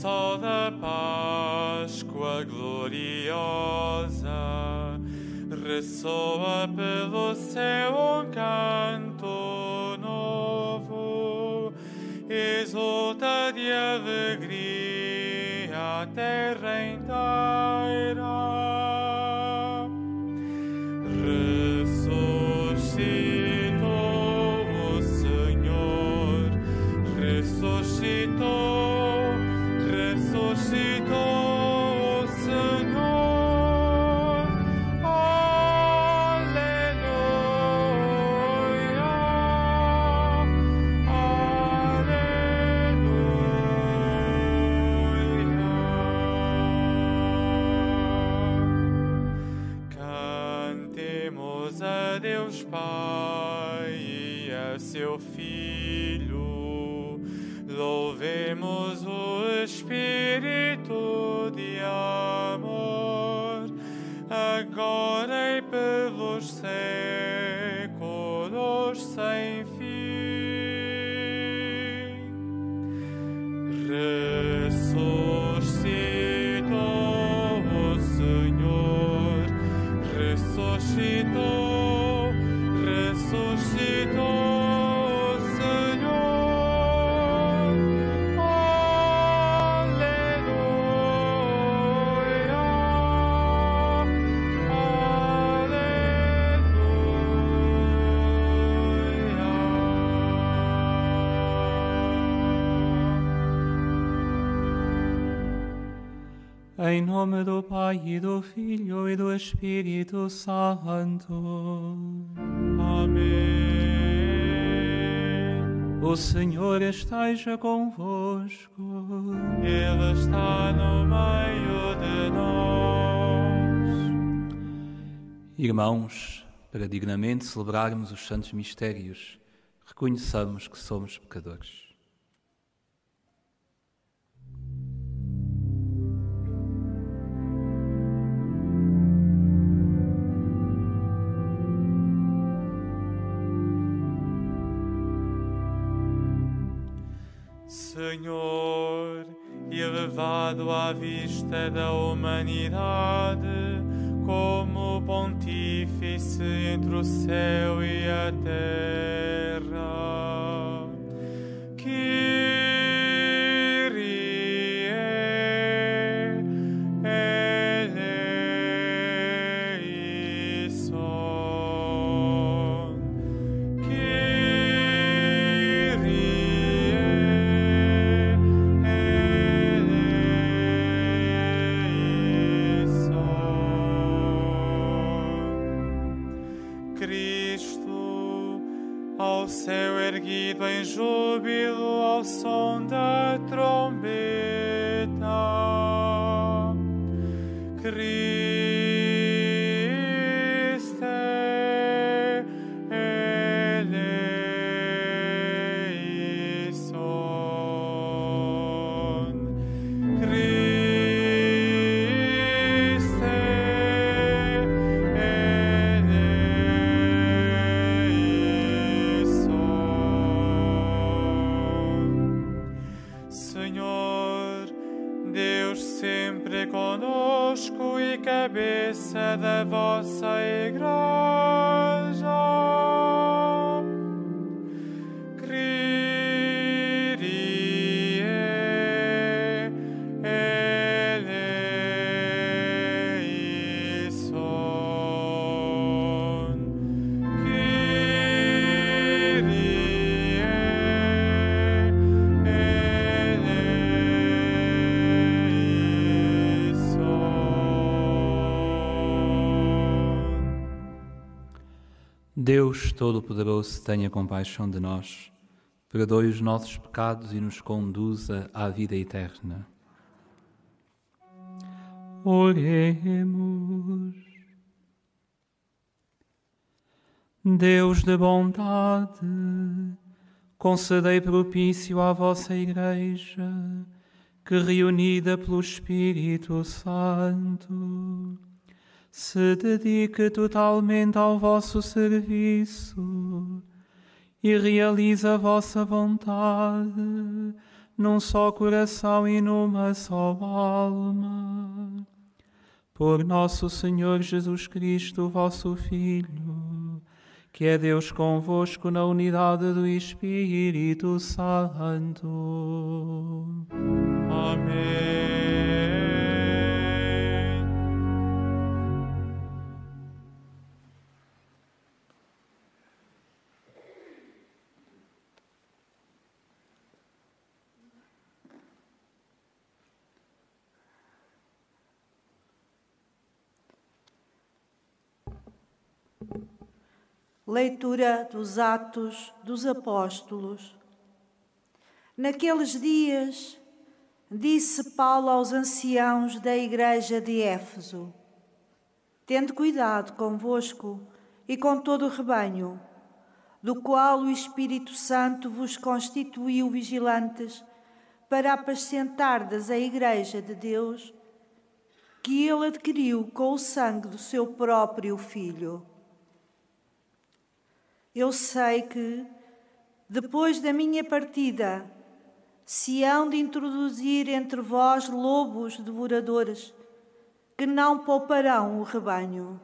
Sol da Páscoa gloriosa, ressoa pelo céu um canto novo, exulta de alegria a terra Em nome do Pai e do Filho e do Espírito Santo. Amém. O Senhor esteja convosco. Ele está no meio de nós. Irmãos, para dignamente celebrarmos os santos mistérios, reconheçamos que somos pecadores. Senhor, elevado à vista da humanidade, como pontífice entre o céu e a terra. Kyrie Deus Todo-Poderoso tenha compaixão de nós, perdoe os nossos pecados e nos conduza à vida eterna. Oremos. Deus de bondade, concedei propício à vossa Igreja, que reunida pelo Espírito Santo, se dedique totalmente ao vosso serviço e realize a vossa vontade num só coração e numa só alma. Por nosso Senhor Jesus Cristo, vosso Filho, que é Deus convosco na unidade do Espírito Santo. Amém. Leitura dos Atos dos Apóstolos. Naqueles dias, disse Paulo aos anciãos da igreja de Éfeso: Tende cuidado convosco e com todo o rebanho, do qual o Espírito Santo vos constituiu vigilantes, para apacentardes a igreja de Deus, que ele adquiriu com o sangue do seu próprio Filho. Eu sei que, depois da minha partida, se hão de introduzir entre vós lobos devoradores, que não pouparão o rebanho.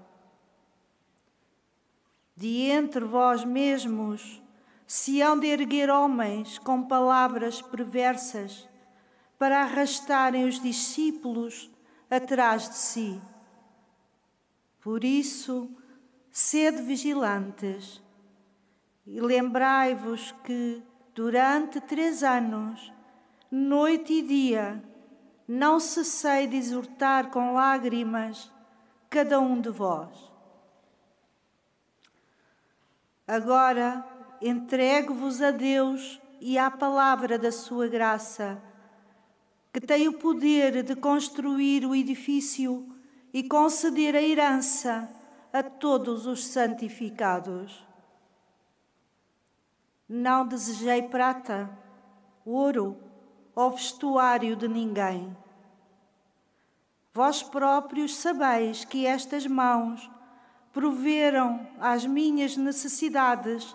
De entre vós mesmos se hão de erguer homens com palavras perversas, para arrastarem os discípulos atrás de si. Por isso, sede vigilantes e lembrai-vos que, durante três anos, noite e dia, não cessei de exortar com lágrimas cada um de vós. Agora entrego-vos a Deus e à palavra da sua graça, que tem o poder de construir o edifício e conceder a herança a todos os santificados. Não desejei prata, ouro ou vestuário de ninguém. Vós próprios sabeis que estas mãos proveram às minhas necessidades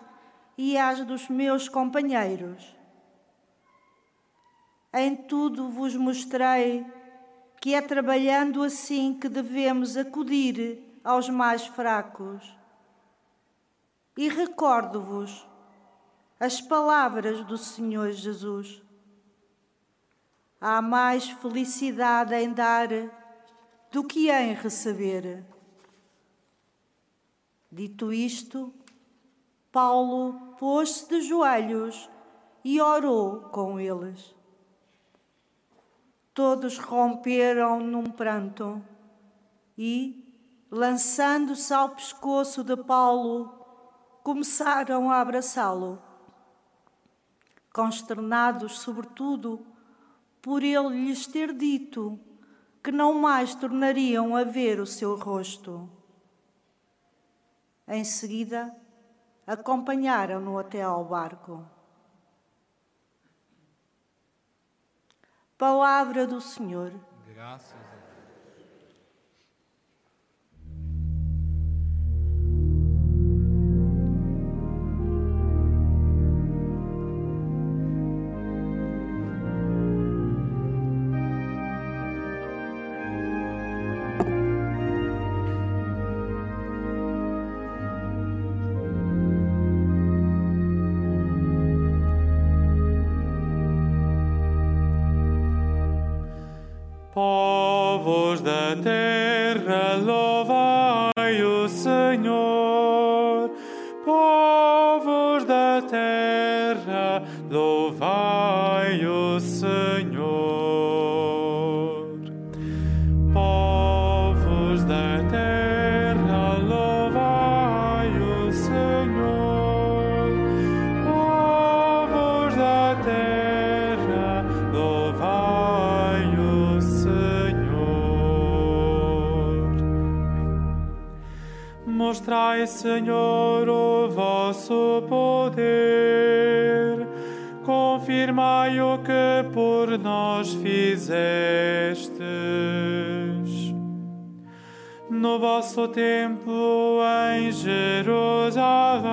e às dos meus companheiros. Em tudo vos mostrei que é trabalhando assim que devemos acudir aos mais fracos. E recordo-vos as palavras do Senhor Jesus. Há mais felicidade em dar do que em receber. Dito isto, Paulo pôs-se de joelhos e orou com eles. Todos romperam num pranto e, lançando-se ao pescoço de Paulo, começaram a abraçá-lo consternados, sobretudo, por ele lhes ter dito que não mais tornariam a ver o seu rosto. Em seguida, acompanharam-no até ao barco. Palavra do Senhor. Graças Mostrai, Senhor, o vosso poder. Confirmai o que por nós fizestes. No vosso templo em Jerusalém,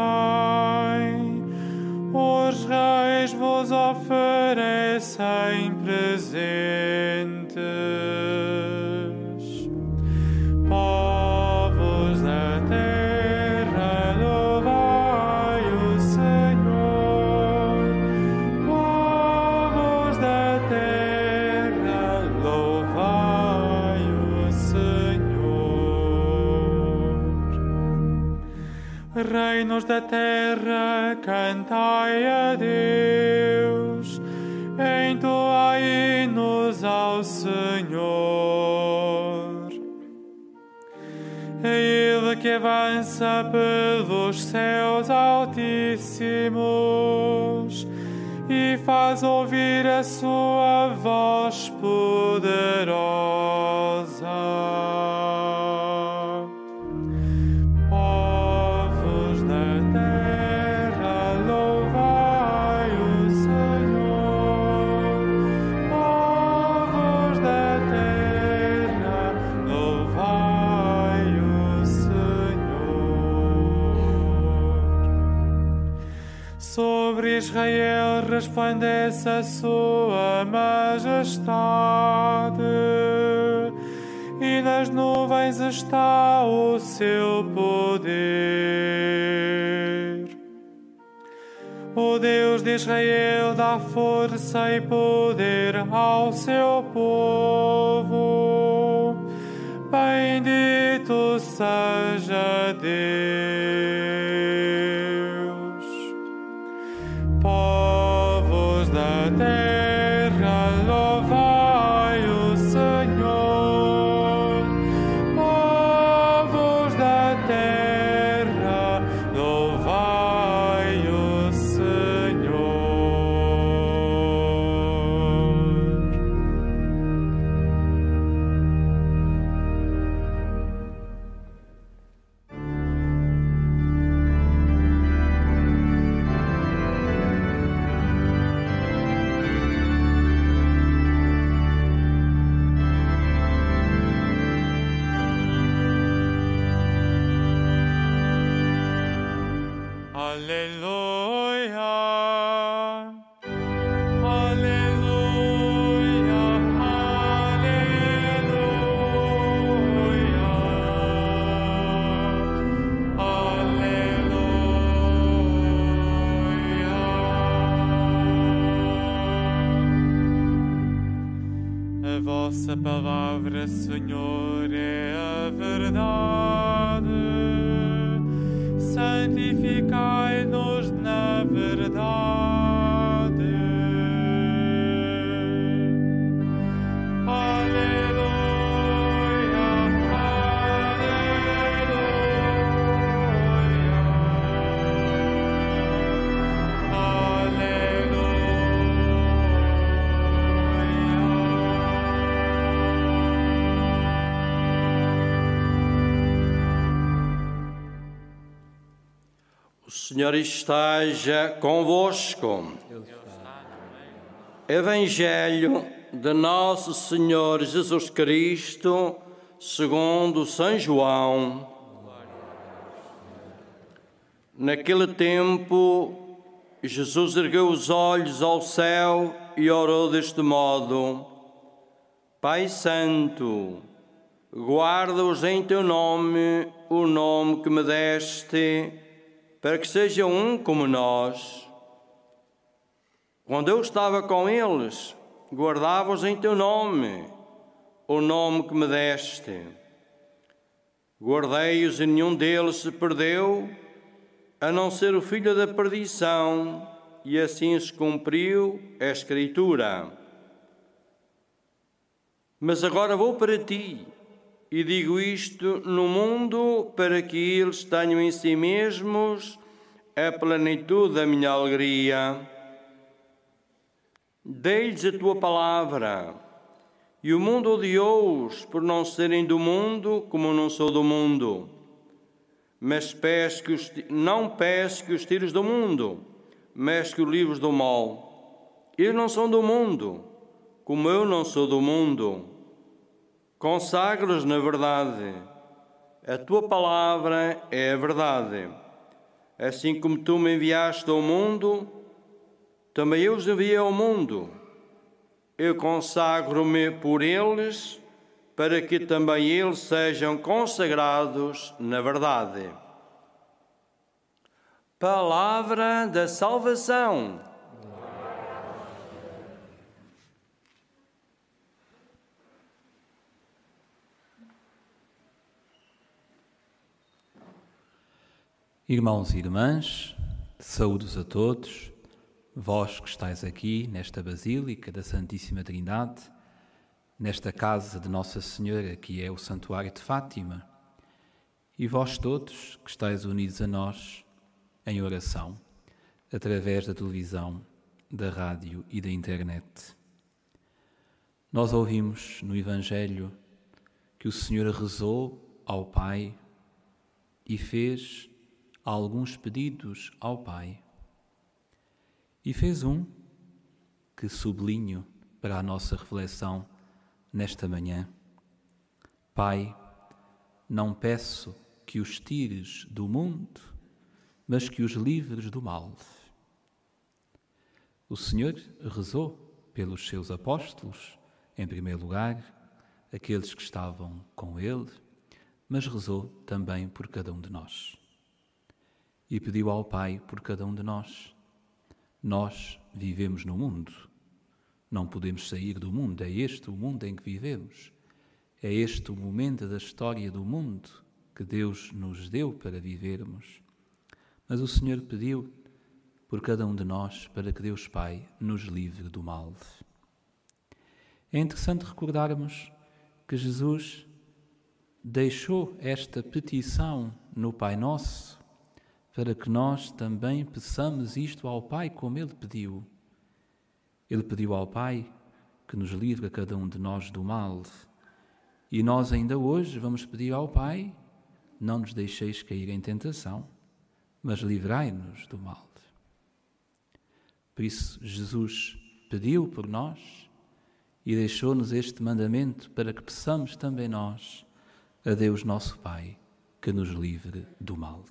Reinos da terra, cantai a Deus, entoai hinos ao Senhor. Ele que avança pelos céus altíssimos e faz ouvir a sua voz poderosa. Resplandece a sua majestade, e nas nuvens está o seu poder. O Deus de Israel dá força e poder ao seu povo. Bendito seja Deus. Palavra, esteja convosco. Evangelho de Nosso Senhor Jesus Cristo, segundo São João. Naquele tempo, Jesus ergueu os olhos ao céu e orou deste modo: Pai Santo, guarda-os em teu nome, o nome que me deste, para que sejam um como nós. Quando eu estava com eles, guardava-os em teu nome, o nome que me deste. Guardei-os e nenhum deles se perdeu, a não ser o filho da perdição, e assim se cumpriu a Escritura. Mas agora vou para ti e digo isto no mundo para que eles tenham em si mesmos a plenitude da minha alegria. Dei-lhes a tua palavra, e o mundo odiou-os por não serem do mundo, como eu não sou do mundo. Mas peço que os, não peço que os tires do mundo, mas que os livres do mal. Eles não são do mundo, como eu não sou do mundo. Consagra-os na verdade. A tua palavra é a verdade. Assim como tu me enviaste ao mundo, também eu os enviei ao mundo. Eu consagro-me por eles, para que também eles sejam consagrados na verdade. Palavra da salvação. Irmãos e irmãs, saúdos a todos, vós que estáis aqui nesta Basílica da Santíssima Trindade, nesta casa de Nossa Senhora que é o Santuário de Fátima, e vós todos que estáis unidos a nós em oração, através da televisão, da rádio e da internet. Nós ouvimos no Evangelho que o Senhor rezou ao Pai e fez alguns pedidos ao Pai. E fez um que sublinho para a nossa reflexão nesta manhã. Pai, não peço que os tires do mundo, mas que os livres do mal. O Senhor rezou pelos seus apóstolos, em primeiro lugar, aqueles que estavam com ele, mas rezou também por cada um de nós e pediu ao Pai por cada um de nós. Nós vivemos no mundo. Não podemos sair do mundo. É este o mundo em que vivemos. É este o momento da história do mundo que Deus nos deu para vivermos. Mas o Senhor pediu por cada um de nós para que Deus Pai nos livre do mal. É interessante recordarmos que Jesus deixou esta petição no Pai Nosso para que nós também peçamos isto ao Pai como Ele pediu. Ele pediu ao Pai que nos livre a cada um de nós do mal. E nós ainda hoje vamos pedir ao Pai: não nos deixeis cair em tentação, mas livrai-nos do mal. Por isso, Jesus pediu por nós e deixou-nos este mandamento para que peçamos também nós a Deus nosso Pai que nos livre do mal.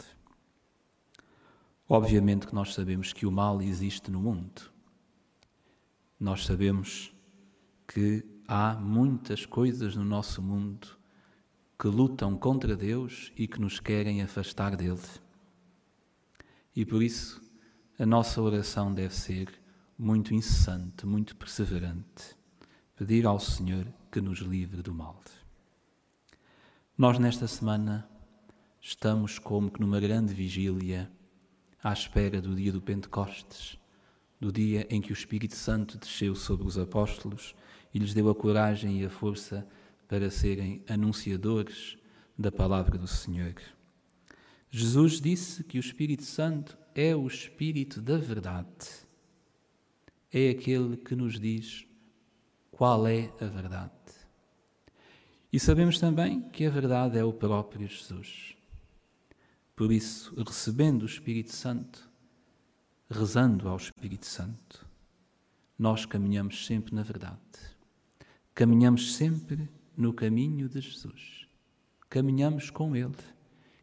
Obviamente que nós sabemos que o mal existe no mundo. Nós sabemos que há muitas coisas no nosso mundo que lutam contra Deus e que nos querem afastar dele. E por isso a nossa oração deve ser muito incessante, muito perseverante. Pedir ao Senhor que nos livre do mal. Nós, nesta semana, estamos como que numa grande vigília à espera do dia do Pentecostes, do dia em que o Espírito Santo desceu sobre os apóstolos e lhes deu a coragem e a força para serem anunciadores da palavra do Senhor. Jesus disse que o Espírito Santo é o Espírito da verdade. É aquele que nos diz qual é a verdade. E sabemos também que a verdade é o próprio Jesus. Por isso, recebendo o Espírito Santo, rezando ao Espírito Santo, nós caminhamos sempre na verdade. Caminhamos sempre no caminho de Jesus. Caminhamos com Ele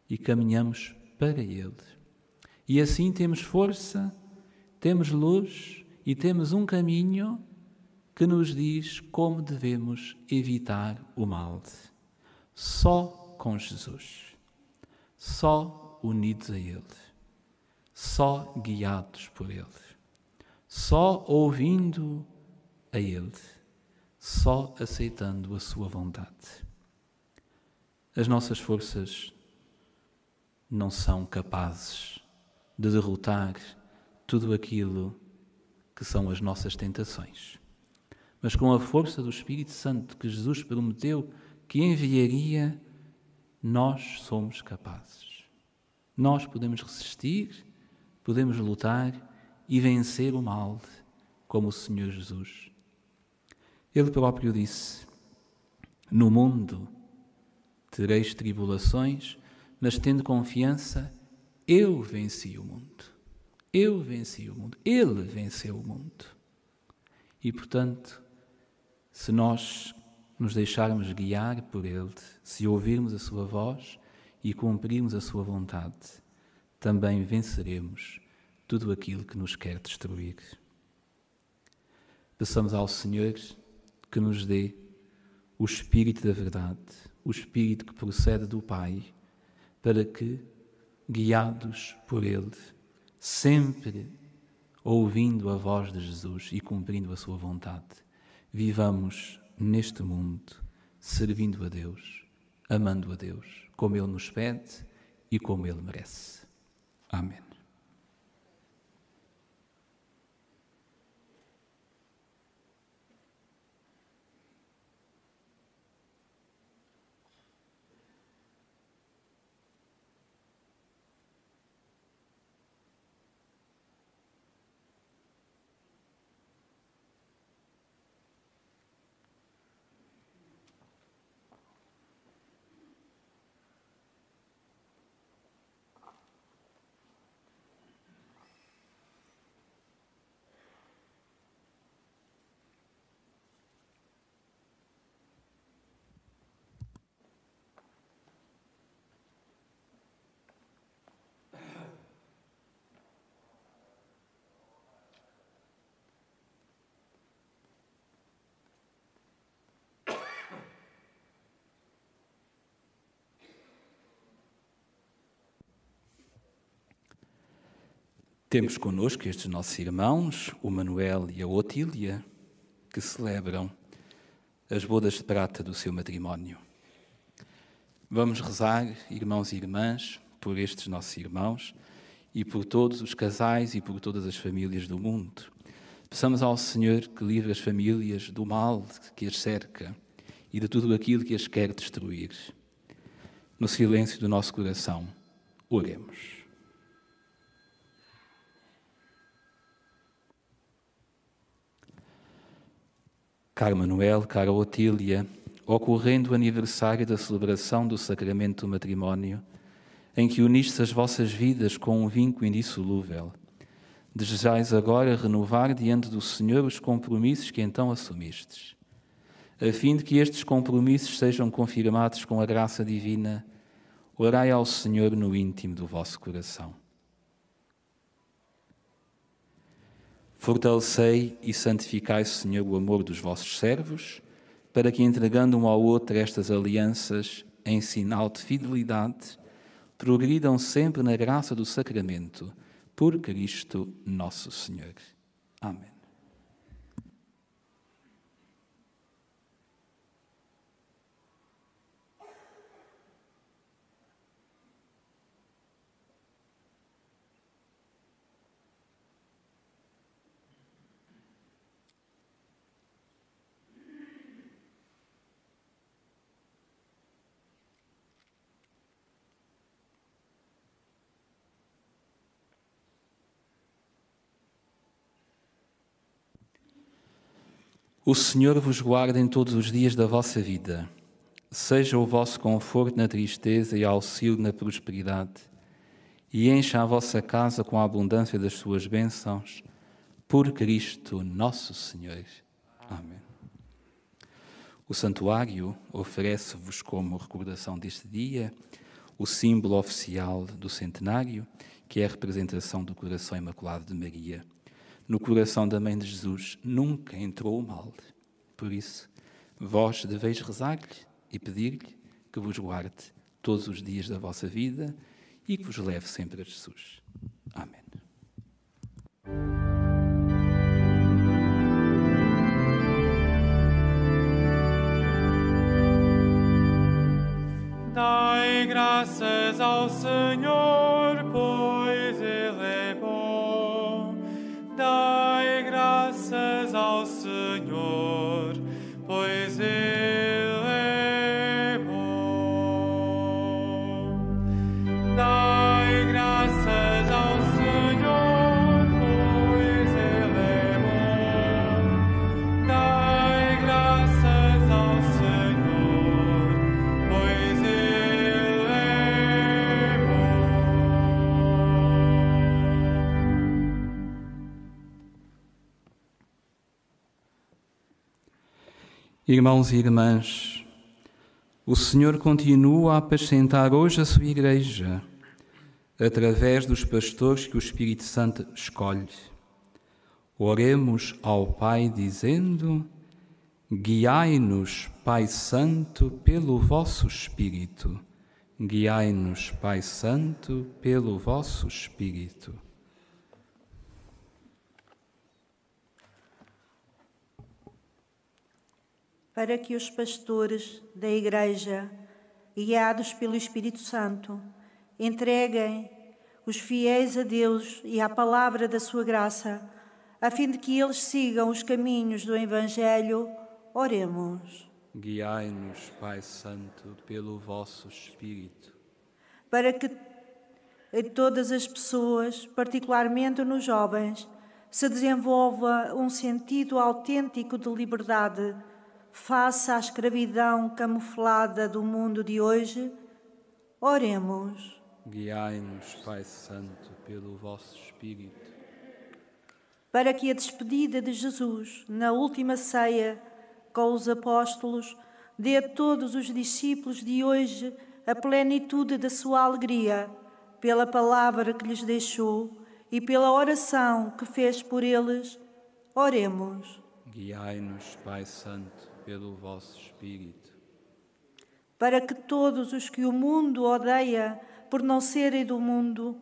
e caminhamos para Ele. E assim temos força, temos luz e temos um caminho que nos diz como devemos evitar o mal. Só com Jesus. Só unidos a Ele, só guiados por Ele, só ouvindo a Ele, só aceitando a Sua vontade. As nossas forças não são capazes de derrotar tudo aquilo que são as nossas tentações. Mas com a força do Espírito Santo que Jesus prometeu que enviaria, nós somos capazes. Nós podemos resistir, podemos lutar e vencer o mal, como o Senhor Jesus. Ele próprio disse: No mundo tereis tribulações, mas tendo confiança, eu venci o mundo. Eu venci o mundo. Ele venceu o mundo. E, portanto, se nós nos deixarmos guiar por Ele, se ouvirmos a Sua voz, e cumprirmos a Sua vontade, também venceremos tudo aquilo que nos quer destruir. Peçamos ao Senhor que nos dê o Espírito da verdade, o Espírito que procede do Pai, para que, guiados por Ele, sempre ouvindo a voz de Jesus e cumprindo a Sua vontade, vivamos neste mundo servindo a Deus, amando a Deus, como Ele nos pede e como Ele merece. Amém. Temos connosco estes nossos irmãos, o Manuel e a Otília, que celebram as bodas de prata do seu matrimónio. Vamos rezar, irmãos e irmãs, por estes nossos irmãos e por todos os casais e por todas as famílias do mundo. Peçamos ao Senhor que livre as famílias do mal que as cerca e de tudo aquilo que as quer destruir. No silêncio do nosso coração, oremos. Caro Manuel, cara Otília, ocorrendo o aniversário da celebração do sacramento do matrimónio, em que unistes as vossas vidas com um vínculo indissolúvel, desejais agora renovar diante do Senhor os compromissos que então assumistes, a fim de que estes compromissos sejam confirmados com a graça divina, orai ao Senhor no íntimo do vosso coração. Fortalecei e santificai, Senhor, o amor dos vossos servos, para que, entregando um ao outro estas alianças em sinal de fidelidade, progridam sempre na graça do sacramento, por Cristo nosso Senhor. Amém. O Senhor vos guarde em todos os dias da vossa vida. Seja o vosso conforto na tristeza e auxílio na prosperidade. E encha a vossa casa com a abundância das suas bênçãos. Por Cristo nosso Senhor. Amém. O santuário oferece-vos como recordação deste dia o símbolo oficial do centenário, que é a representação do coração imaculado de Maria no coração da Mãe de Jesus nunca entrou o mal. Por isso, vós deveis rezar-lhe e pedir-lhe que vos guarde todos os dias da vossa vida e que vos leve sempre a Jesus. Amém. Dai graças ao Senhor, Irmãos e irmãs, o Senhor continua a apacentar hoje a sua igreja, através dos pastores que o Espírito Santo escolhe. Oremos ao Pai dizendo: Guiai-nos, Pai Santo, pelo vosso Espírito. Guiai-nos, Pai Santo, pelo vosso Espírito. Para que os pastores da Igreja, guiados pelo Espírito Santo, entreguem os fiéis a Deus e à palavra da sua graça, a fim de que eles sigam os caminhos do Evangelho, oremos. Guiai-nos, Pai Santo, pelo vosso Espírito. Para que todas as pessoas, particularmente nos jovens, se desenvolva um sentido autêntico de liberdade face à escravidão camuflada do mundo de hoje, oremos. Guiai-nos, Pai Santo, pelo vosso Espírito. Para que a despedida de Jesus na última ceia com os apóstolos dê a todos os discípulos de hoje a plenitude da sua alegria, pela palavra que lhes deixou e pela oração que fez por eles, oremos. Guiai-nos, Pai Santo, pelo vosso Espírito. Para que todos os que o mundo odeia por não serem do mundo,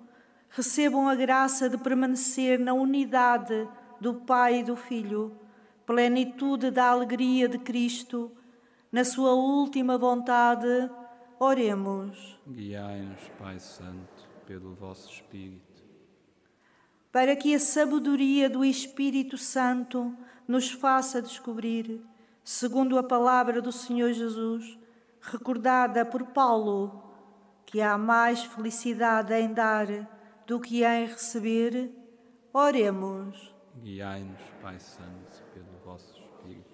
recebam a graça de permanecer na unidade do Pai e do Filho, plenitude da alegria de Cristo, na sua última vontade, oremos. Guiai-nos, Pai Santo, pelo vosso Espírito. Para que a sabedoria do Espírito Santo nos faça descobrir, segundo a palavra do Senhor Jesus, recordada por Paulo, que há mais felicidade em dar do que em receber, oremos. Guiai-nos, Pai Santo, pelo vosso Espírito.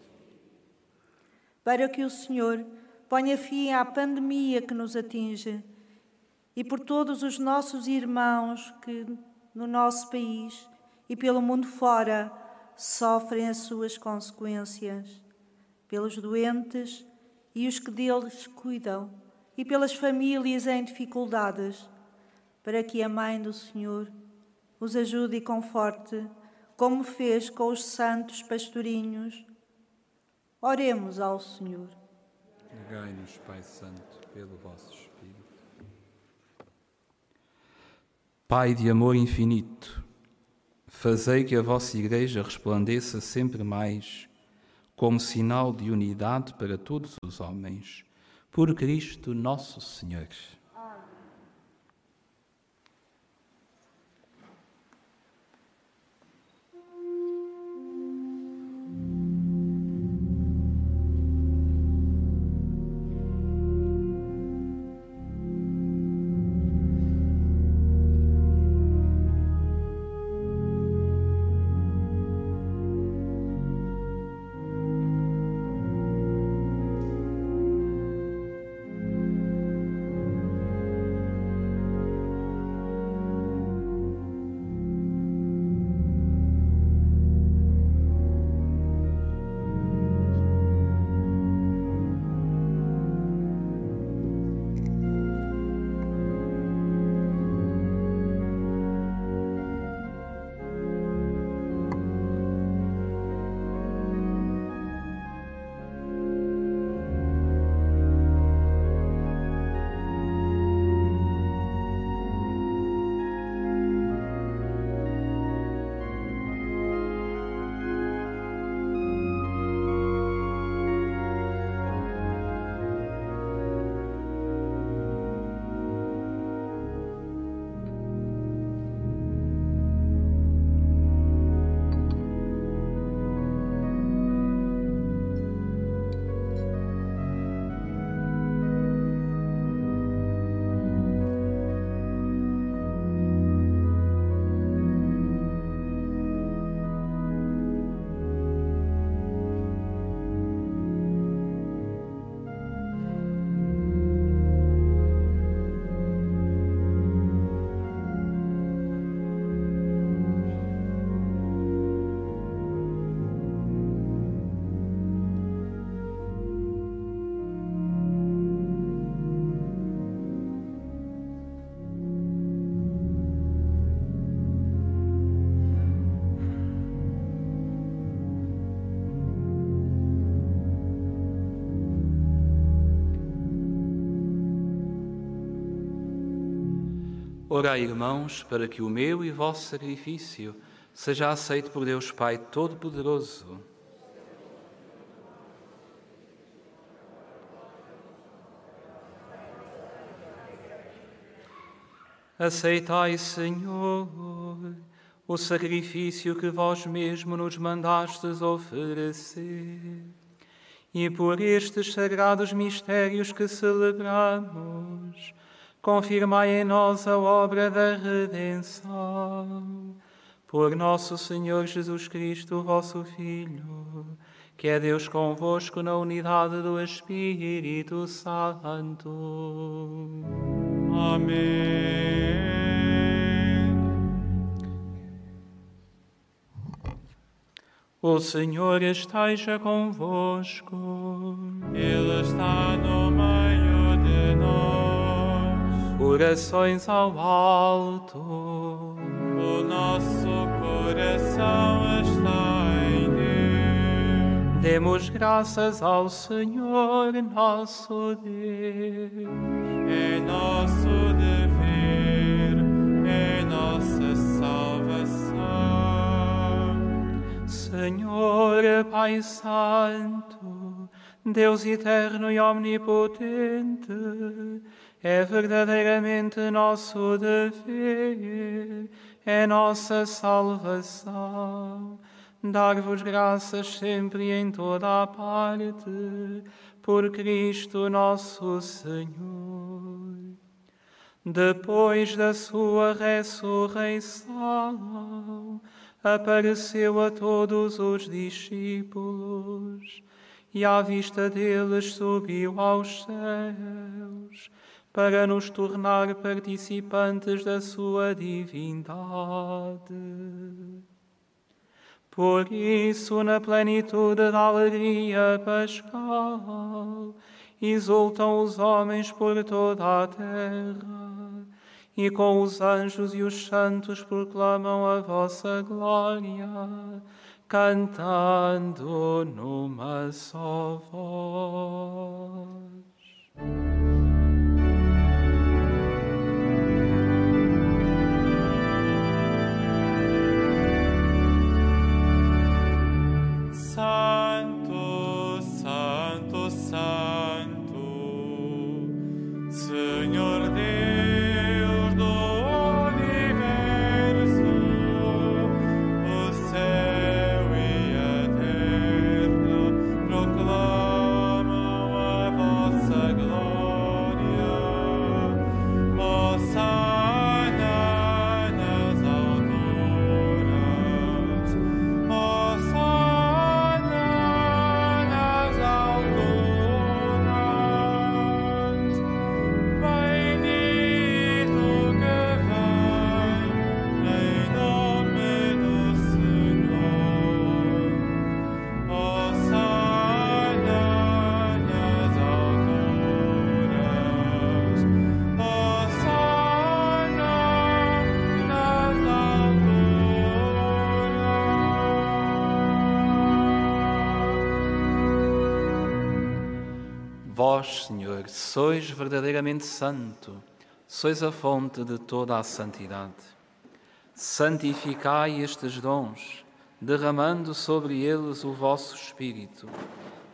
Para que o Senhor ponha fim à pandemia que nos atinge e por todos os nossos irmãos que no nosso país e pelo mundo fora sofrem as suas consequências, pelos doentes e os que deles cuidam e pelas famílias em dificuldades, para que a Mãe do Senhor os ajude e conforte, como fez com os santos pastorinhos. Oremos ao Senhor. Negai-nos, Pai Santo, pelo vosso Espírito. Pai de amor infinito, fazei que a vossa Igreja resplandeça sempre mais como sinal de unidade para todos os homens por Cristo nosso Senhor. Orai, irmãos, para que o meu e vosso sacrifício seja aceito por Deus Pai Todo-Poderoso. Aceitai, Senhor, o sacrifício que vós mesmo nos mandastes oferecer. E por estes sagrados mistérios que celebramos, confirmai em nós a obra da redenção. Por nosso Senhor Jesus Cristo, vosso Filho, que é Deus convosco na unidade do Espírito Santo. Amém. O Senhor esteja convosco. Ele está no meio. Orações ao alto. O nosso coração está em Deus. Demos graças ao Senhor nosso Deus. É nosso dever, é nossa salvação. Senhor Pai Santo, Deus eterno e omnipotente, é verdadeiramente nosso dever, é nossa salvação. Dar-vos graças sempre e em toda a parte, por Cristo nosso Senhor. Depois da sua ressurreição, apareceu a todos os discípulos e à vista deles subiu aos céus para nos tornar participantes da sua divindade. Por isso, na plenitude da alegria pascal, exultam os homens por toda a terra, e com os anjos e os santos proclamam a vossa glória, cantando numa só voz. Santo, Santo, Santo, Senhor Vós, Senhor, sois verdadeiramente santo, sois a fonte de toda a santidade. Santificai estes dons, derramando sobre eles o vosso Espírito,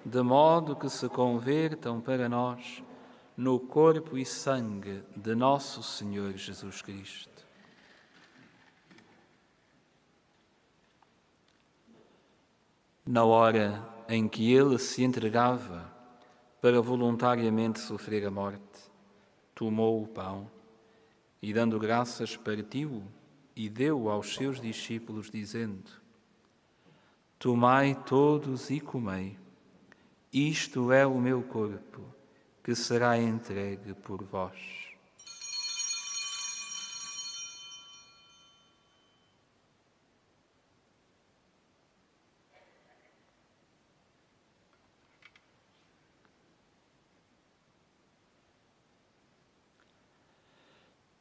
de modo que se convertam para nós no corpo e sangue de nosso Senhor Jesus Cristo. Na hora em que ele se entregava para voluntariamente sofrer a morte, tomou o pão e, dando graças, partiu e deu aos seus discípulos, dizendo: Tomai todos e comei, isto é o meu corpo, que será entregue por vós.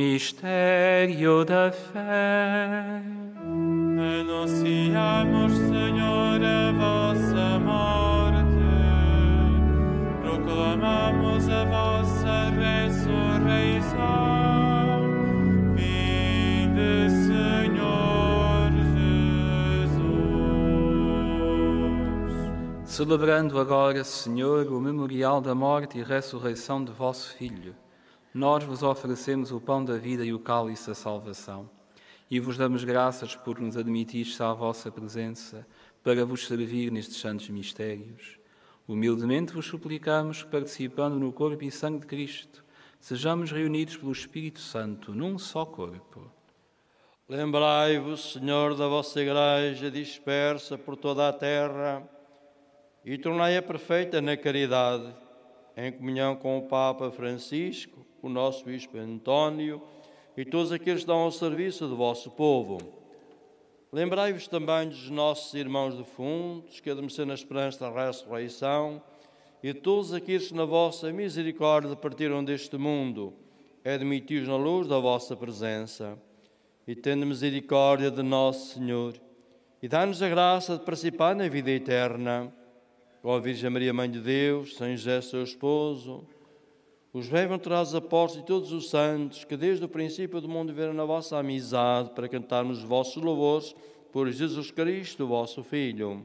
Mistério da fé. Anunciamos, Senhor, a vossa morte, proclamamos a vossa ressurreição. Vinde, Senhor Jesus. Celebrando agora, Senhor, o memorial da morte e ressurreição de vosso Filho, nós vos oferecemos o pão da vida e o cálice da salvação. E vos damos graças por nos admitirdes à vossa presença para vos servir nestes santos mistérios. Humildemente vos suplicamos que, participando no corpo e sangue de Cristo, sejamos reunidos pelo Espírito Santo num só corpo. Lembrai-vos, Senhor, da vossa Igreja dispersa por toda a terra e tornai-a perfeita na caridade, em comunhão com o Papa Francisco o nosso Bispo António e todos aqueles que estão ao serviço do vosso povo. Lembrai-vos também dos nossos irmãos defuntos, que adormeceram na esperança da ressurreição, e todos aqueles que na vossa misericórdia partiram deste mundo, admiti-os na luz da vossa presença. E tendo misericórdia de nosso Senhor, e dá-nos a graça de participar na vida eterna. A Virgem Maria, Mãe de Deus, São José, seu esposo, os bem-aventurados apóstolos e todos os santos que desde o princípio do mundo viveram na vossa amizade para cantarmos os vossos louvores por Jesus Cristo, vosso Filho.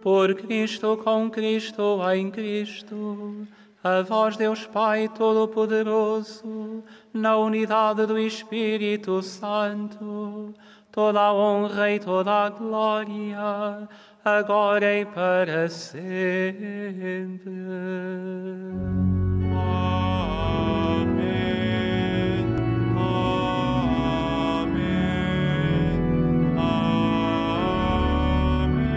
Por Cristo, com Cristo, em Cristo, a vós, Deus Pai Todo-Poderoso, na unidade do Espírito Santo, toda a honra e toda a glória, agora e para sempre. Amém. Amém. Amém.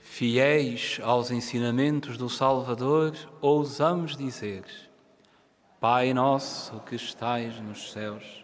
Fiéis aos ensinamentos do Salvador, ousamos dizer: Pai nosso que estais nos céus,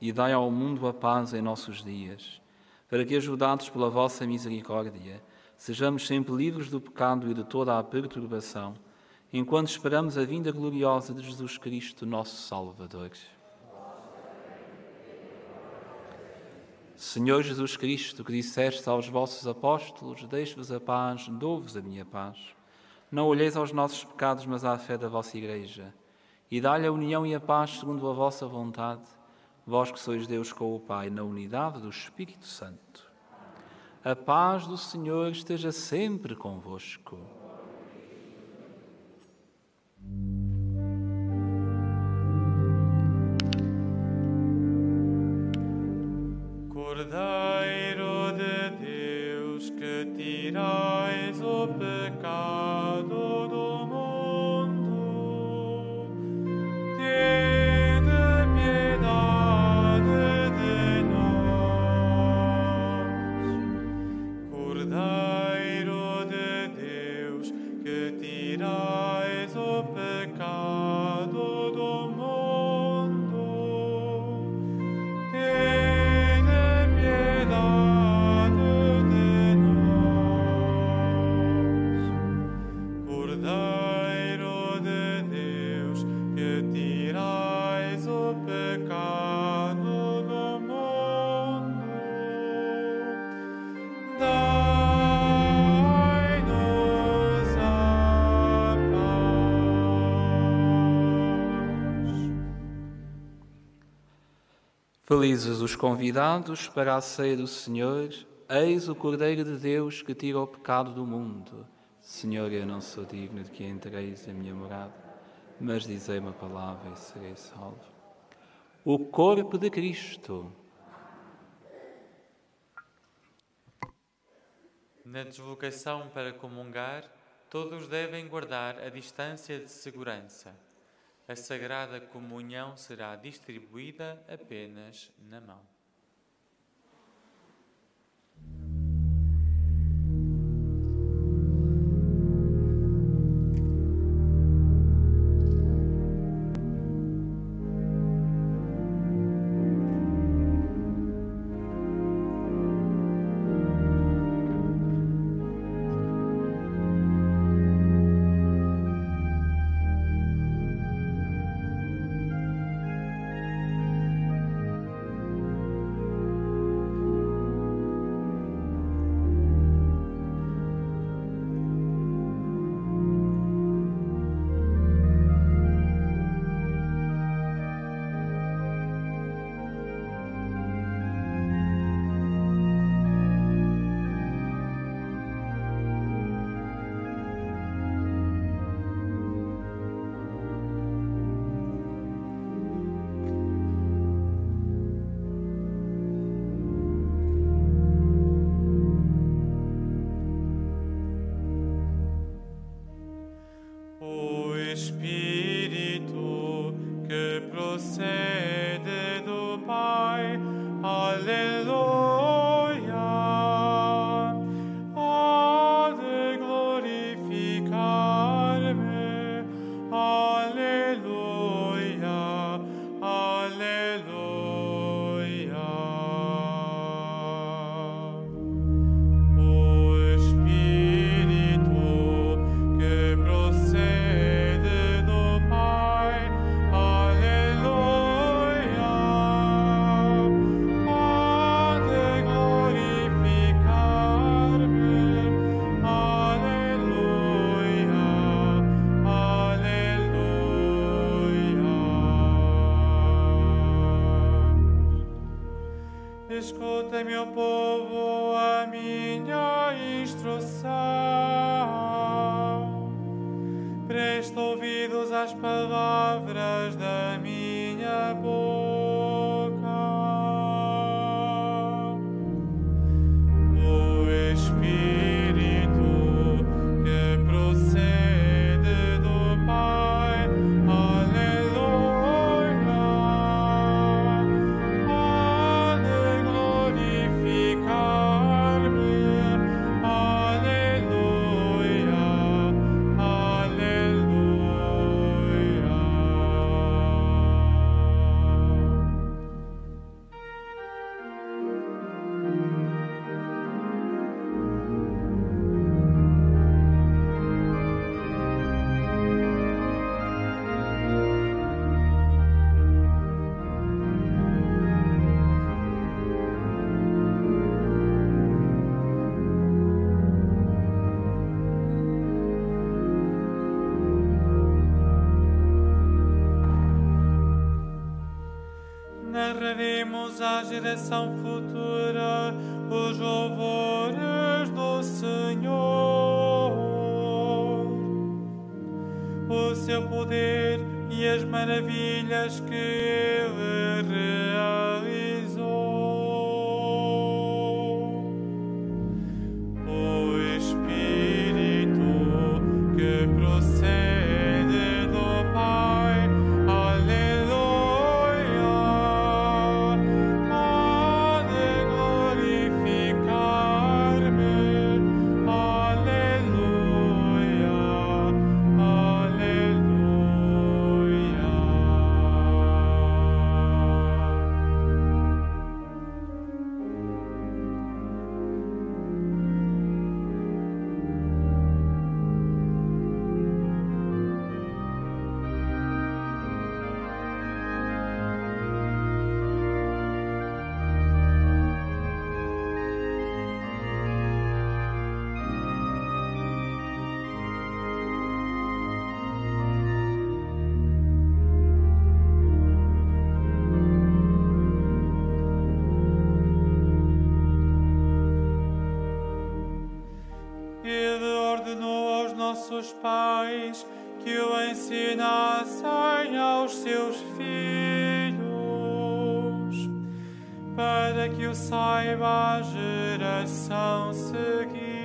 e dai ao mundo a paz em nossos dias, para que, ajudados pela vossa misericórdia, sejamos sempre livres do pecado e de toda a perturbação, enquanto esperamos a vinda gloriosa de Jesus Cristo, nosso Salvador. Senhor Jesus Cristo, que disseste aos vossos apóstolos: Deixo-vos a paz, dou-vos a minha paz. Não olheis aos nossos pecados, mas à fé da vossa Igreja, e dá-lhe a união e a paz segundo a vossa vontade, vós que sois Deus com o Pai, na unidade do Espírito Santo. A paz do Senhor esteja sempre convosco. Cordeiro de Deus, que tirais o pecado do Felizes os convidados para a ceia do Senhor, eis o Cordeiro de Deus que tira o pecado do mundo. Senhor, eu não sou digno de que entreis a minha morada, mas dizei uma palavra e serei salvo. O corpo de Cristo. Na deslocação para comungar, todos devem guardar a distância de segurança. A Sagrada Comunhão será distribuída apenas na mão. À geração futura os louvores do Senhor, o seu poder e as maravilhas que ele para que o saiba a geração seguinte.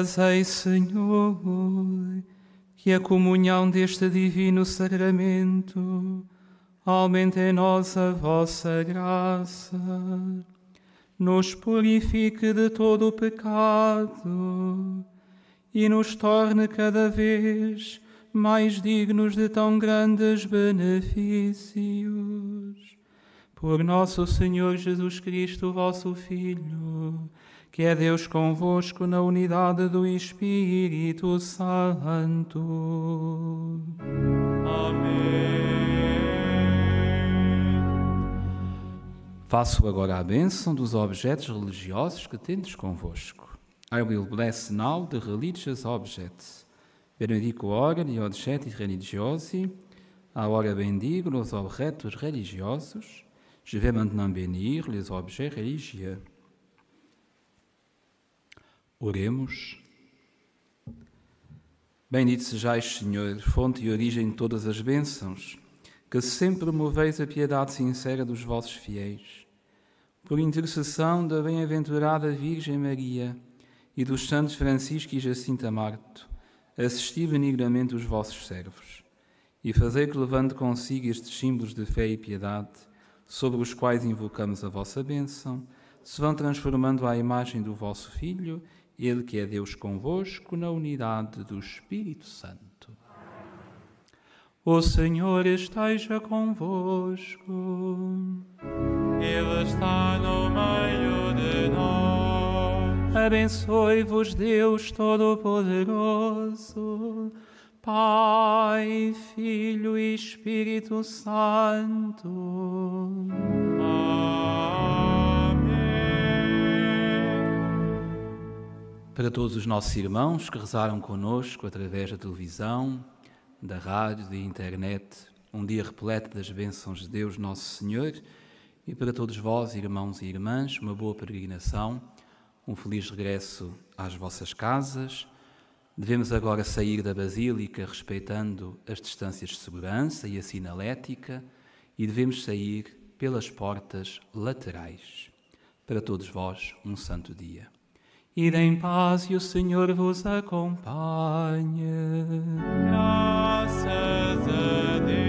Fazei, Senhor, que a comunhão deste divino sacramento aumente em nós a vossa graça, nos purifique de todo o pecado e nos torne cada vez mais dignos de tão grandes benefícios. Por nosso Senhor Jesus Cristo, vosso Filho, que é Deus convosco na unidade do Espírito Santo. Amém. Faço agora a bênção dos objetos religiosos que tendes convosco. I will bless now the religious objects. Benedico ora gli oggetti religiosi. Agora bendigo os objetos religiosos. Je vais maintenant bénir les objets religieux. Oremos. Bendito sejais, Senhor, fonte e origem de todas as bênçãos, que sempre moveis a piedade sincera dos vossos fiéis. Por intercessão da bem-aventurada Virgem Maria e dos santos Francisco e Jacinta Marto, assisti benignamente os vossos servos e fazei que levante consigo estes símbolos de fé e piedade sobre os quais invocamos a vossa bênção, se vão transformando à imagem do vosso Filho, Ele que é Deus convosco, na unidade do Espírito Santo. O Senhor esteja convosco. Ele está no meio de nós. Abençoe-vos, Deus Todo-Poderoso. Pai, Filho e Espírito Santo. Amém. Para todos os nossos irmãos que rezaram conosco através da televisão, da rádio, da internet, um dia repleto das bênçãos de Deus Nosso Senhor, e para todos vós, irmãos e irmãs, uma boa peregrinação, um feliz regresso às vossas casas. Devemos agora sair da Basílica respeitando as distâncias de segurança e a sinalética e devemos sair pelas portas laterais. Para todos vós, um santo dia. Ide em paz e o Senhor vos acompanhe. Graças a Deus.